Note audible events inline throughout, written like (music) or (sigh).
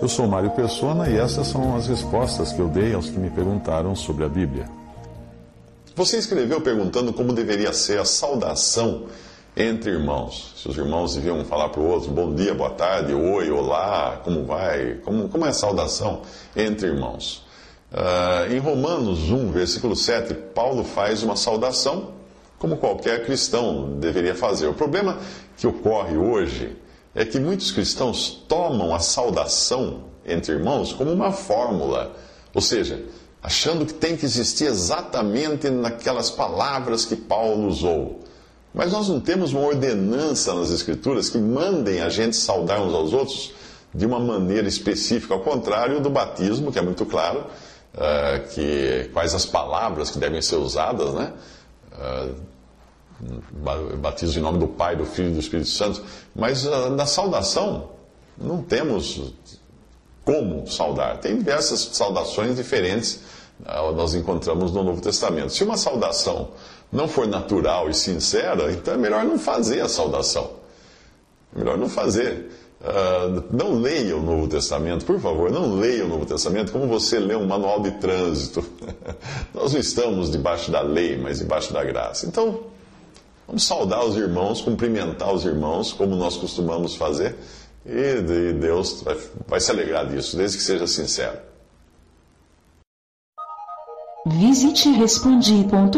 Eu sou Mário Persona e essas são as respostas que eu dei aos que me perguntaram sobre a Bíblia. Você escreveu perguntando como deveria ser a saudação entre irmãos. Se os irmãos deviam falar para o outro bom dia, boa tarde, oi, olá, como vai? Como, como é a saudação entre irmãos? Uh, em Romanos 1, versículo 7, Paulo faz uma saudação como qualquer cristão deveria fazer. O problema que ocorre hoje é que muitos cristãos tomam a saudação entre irmãos como uma fórmula, ou seja, achando que tem que existir exatamente naquelas palavras que Paulo usou. Mas nós não temos uma ordenança nas Escrituras que mandem a gente saudar uns aos outros de uma maneira específica, ao contrário do batismo, que é muito claro, uh, que quais as palavras que devem ser usadas, né? Uh, batismo em nome do Pai, do Filho e do Espírito Santo. Mas uh, na saudação, não temos como saudar. Tem diversas saudações diferentes, nós encontramos no Novo Testamento. Se uma saudação não for natural e sincera, então é melhor não fazer a saudação. É melhor não fazer. Uh, não leia o Novo Testamento, por favor, não leia o Novo Testamento como você lê um manual de trânsito. (laughs) Nós não estamos debaixo da lei, mas debaixo da graça. Então, vamos saudar os irmãos, cumprimentar os irmãos, como nós costumamos fazer, e Deus vai, vai se alegrar disso, desde que seja sincero. Visite respondi.com.br.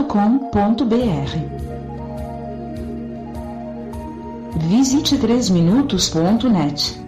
Visite 3minutos.net.